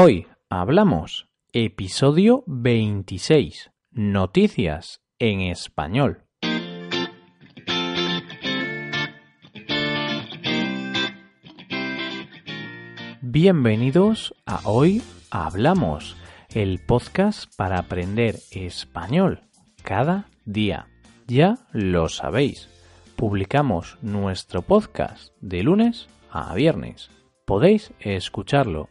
Hoy hablamos episodio 26, noticias en español. Bienvenidos a Hoy Hablamos, el podcast para aprender español cada día. Ya lo sabéis, publicamos nuestro podcast de lunes a viernes. Podéis escucharlo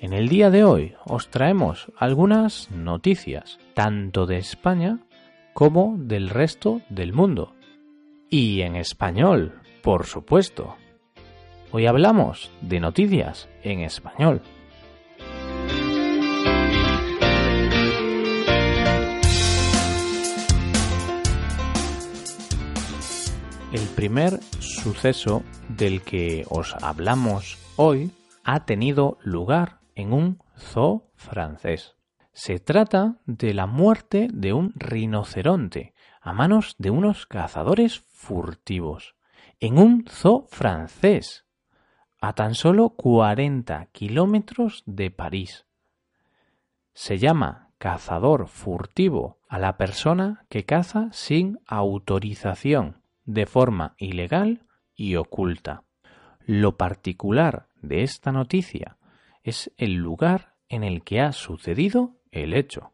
En el día de hoy os traemos algunas noticias, tanto de España como del resto del mundo. Y en español, por supuesto. Hoy hablamos de noticias en español. El primer suceso del que os hablamos hoy ha tenido lugar en un zoo francés. Se trata de la muerte de un rinoceronte a manos de unos cazadores furtivos en un zoo francés a tan solo 40 kilómetros de París. Se llama cazador furtivo a la persona que caza sin autorización de forma ilegal y oculta. Lo particular de esta noticia es el lugar en el que ha sucedido el hecho.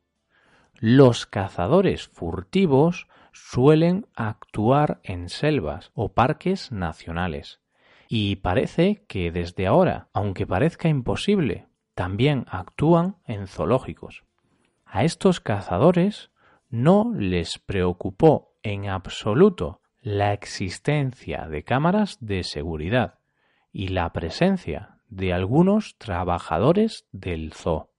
Los cazadores furtivos suelen actuar en selvas o parques nacionales. Y parece que desde ahora, aunque parezca imposible, también actúan en zoológicos. A estos cazadores no les preocupó en absoluto la existencia de cámaras de seguridad y la presencia de algunos trabajadores del zoo.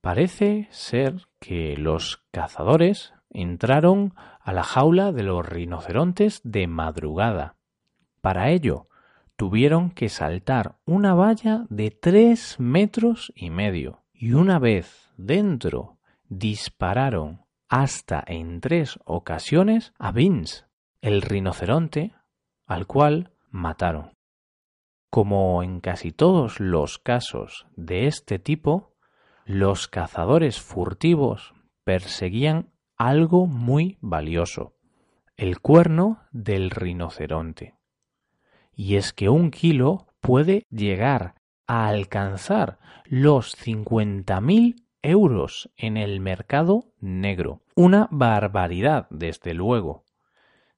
Parece ser que los cazadores entraron a la jaula de los rinocerontes de madrugada. Para ello, tuvieron que saltar una valla de tres metros y medio, y una vez dentro dispararon hasta en tres ocasiones a Vince, el rinoceronte al cual mataron. Como en casi todos los casos de este tipo, los cazadores furtivos perseguían algo muy valioso, el cuerno del rinoceronte. Y es que un kilo puede llegar a alcanzar los 50.000 euros en el mercado negro. Una barbaridad, desde luego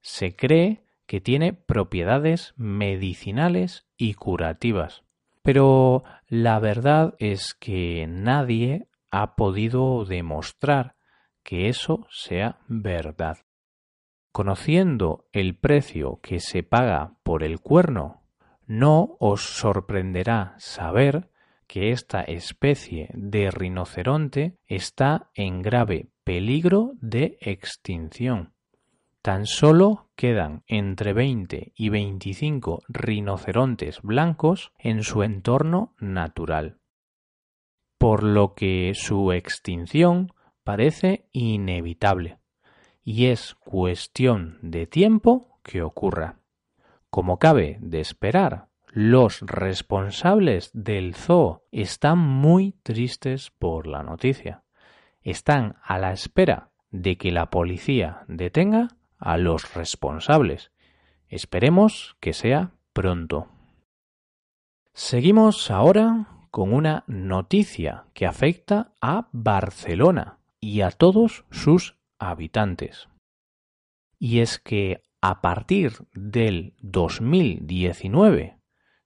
se cree que tiene propiedades medicinales y curativas. Pero la verdad es que nadie ha podido demostrar que eso sea verdad. Conociendo el precio que se paga por el cuerno, no os sorprenderá saber que esta especie de rinoceronte está en grave peligro de extinción. Tan solo quedan entre 20 y 25 rinocerontes blancos en su entorno natural, por lo que su extinción parece inevitable y es cuestión de tiempo que ocurra. Como cabe de esperar, los responsables del zoo están muy tristes por la noticia. Están a la espera de que la policía detenga a los responsables. Esperemos que sea pronto. Seguimos ahora con una noticia que afecta a Barcelona y a todos sus habitantes. Y es que a partir del 2019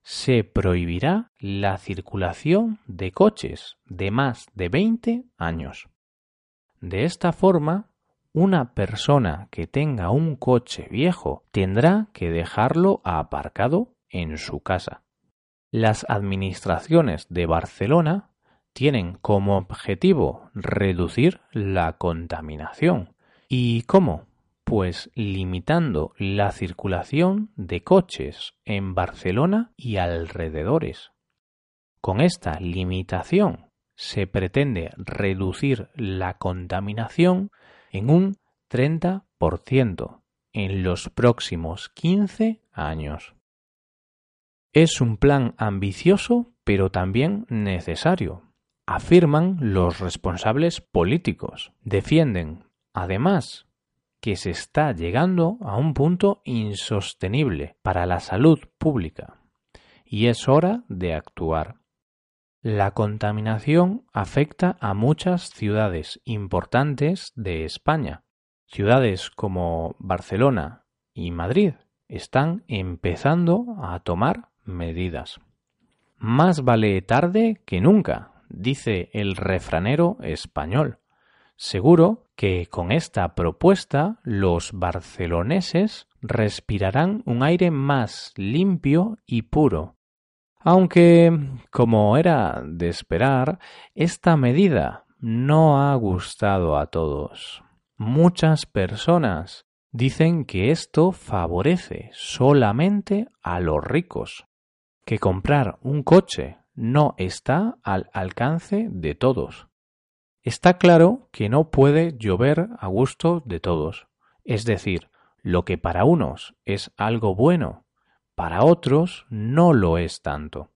se prohibirá la circulación de coches de más de 20 años. De esta forma, una persona que tenga un coche viejo tendrá que dejarlo aparcado en su casa. Las administraciones de Barcelona tienen como objetivo reducir la contaminación. ¿Y cómo? Pues limitando la circulación de coches en Barcelona y alrededores. Con esta limitación se pretende reducir la contaminación en un 30% en los próximos 15 años. Es un plan ambicioso, pero también necesario, afirman los responsables políticos. Defienden, además, que se está llegando a un punto insostenible para la salud pública y es hora de actuar. La contaminación afecta a muchas ciudades importantes de España. Ciudades como Barcelona y Madrid están empezando a tomar medidas. Más vale tarde que nunca, dice el refranero español. Seguro que con esta propuesta los barceloneses respirarán un aire más limpio y puro aunque, como era de esperar, esta medida no ha gustado a todos. Muchas personas dicen que esto favorece solamente a los ricos, que comprar un coche no está al alcance de todos. Está claro que no puede llover a gusto de todos. Es decir, lo que para unos es algo bueno para otros no lo es tanto.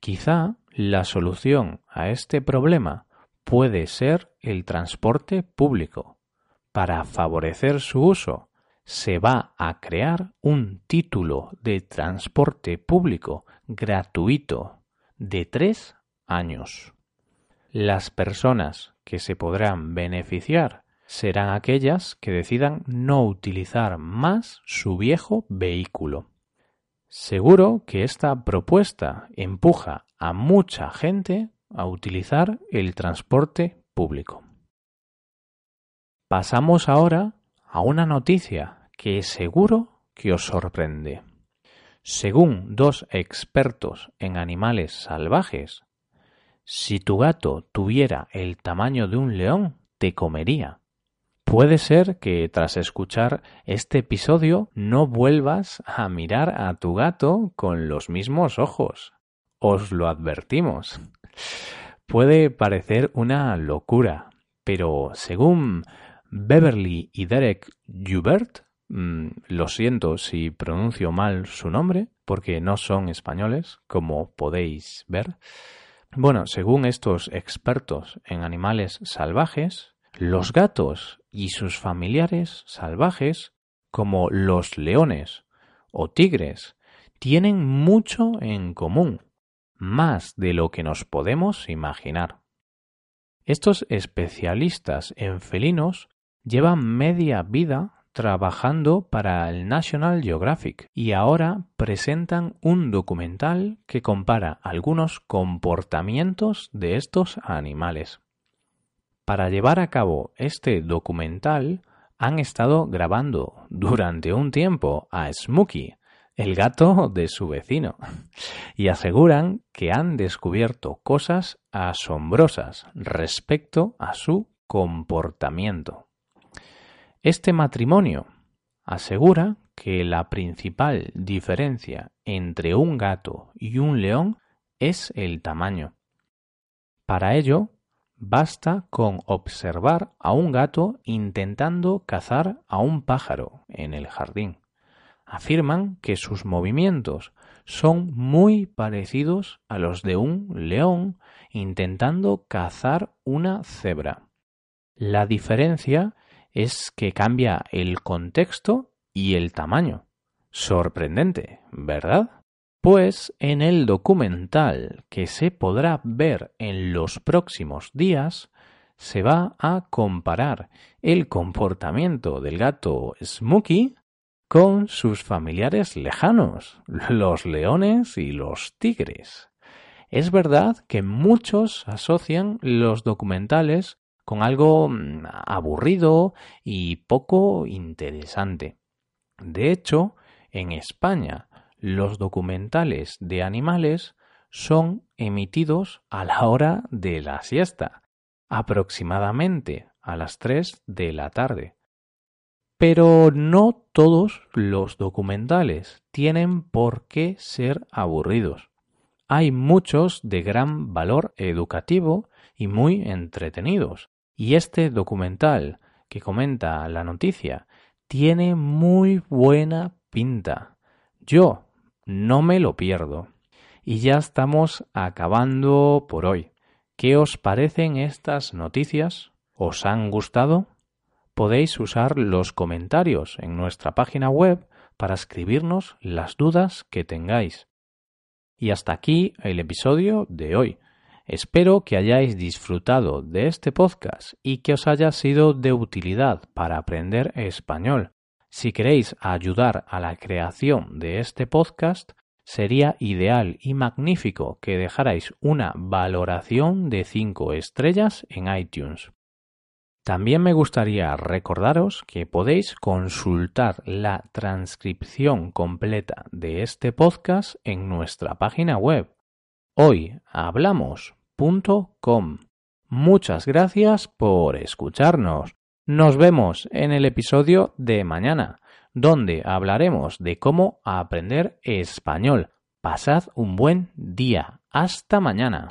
Quizá la solución a este problema puede ser el transporte público. Para favorecer su uso, se va a crear un título de transporte público gratuito de tres años. Las personas que se podrán beneficiar serán aquellas que decidan no utilizar más su viejo vehículo. Seguro que esta propuesta empuja a mucha gente a utilizar el transporte público. Pasamos ahora a una noticia que seguro que os sorprende. Según dos expertos en animales salvajes, si tu gato tuviera el tamaño de un león, te comería. Puede ser que tras escuchar este episodio no vuelvas a mirar a tu gato con los mismos ojos. Os lo advertimos. Puede parecer una locura, pero según Beverly y Derek Hubert, mm, lo siento si pronuncio mal su nombre, porque no son españoles, como podéis ver. Bueno, según estos expertos en animales salvajes, los gatos y sus familiares salvajes, como los leones o tigres, tienen mucho en común, más de lo que nos podemos imaginar. Estos especialistas en felinos llevan media vida trabajando para el National Geographic y ahora presentan un documental que compara algunos comportamientos de estos animales. Para llevar a cabo este documental han estado grabando durante un tiempo a Smokey, el gato de su vecino, y aseguran que han descubierto cosas asombrosas respecto a su comportamiento. Este matrimonio asegura que la principal diferencia entre un gato y un león es el tamaño. Para ello, Basta con observar a un gato intentando cazar a un pájaro en el jardín. Afirman que sus movimientos son muy parecidos a los de un león intentando cazar una cebra. La diferencia es que cambia el contexto y el tamaño. Sorprendente, ¿verdad? Pues en el documental que se podrá ver en los próximos días, se va a comparar el comportamiento del gato Smokey con sus familiares lejanos, los leones y los tigres. Es verdad que muchos asocian los documentales con algo mm, aburrido y poco interesante. De hecho, en España los documentales de animales son emitidos a la hora de la siesta, aproximadamente a las 3 de la tarde. Pero no todos los documentales tienen por qué ser aburridos. Hay muchos de gran valor educativo y muy entretenidos. Y este documental que comenta la noticia tiene muy buena pinta. Yo no me lo pierdo. Y ya estamos acabando por hoy. ¿Qué os parecen estas noticias? ¿Os han gustado? Podéis usar los comentarios en nuestra página web para escribirnos las dudas que tengáis. Y hasta aquí el episodio de hoy. Espero que hayáis disfrutado de este podcast y que os haya sido de utilidad para aprender español. Si queréis ayudar a la creación de este podcast, sería ideal y magnífico que dejarais una valoración de 5 estrellas en iTunes. También me gustaría recordaros que podéis consultar la transcripción completa de este podcast en nuestra página web hoyhablamos.com. Muchas gracias por escucharnos. Nos vemos en el episodio de mañana, donde hablaremos de cómo aprender español. Pasad un buen día. Hasta mañana.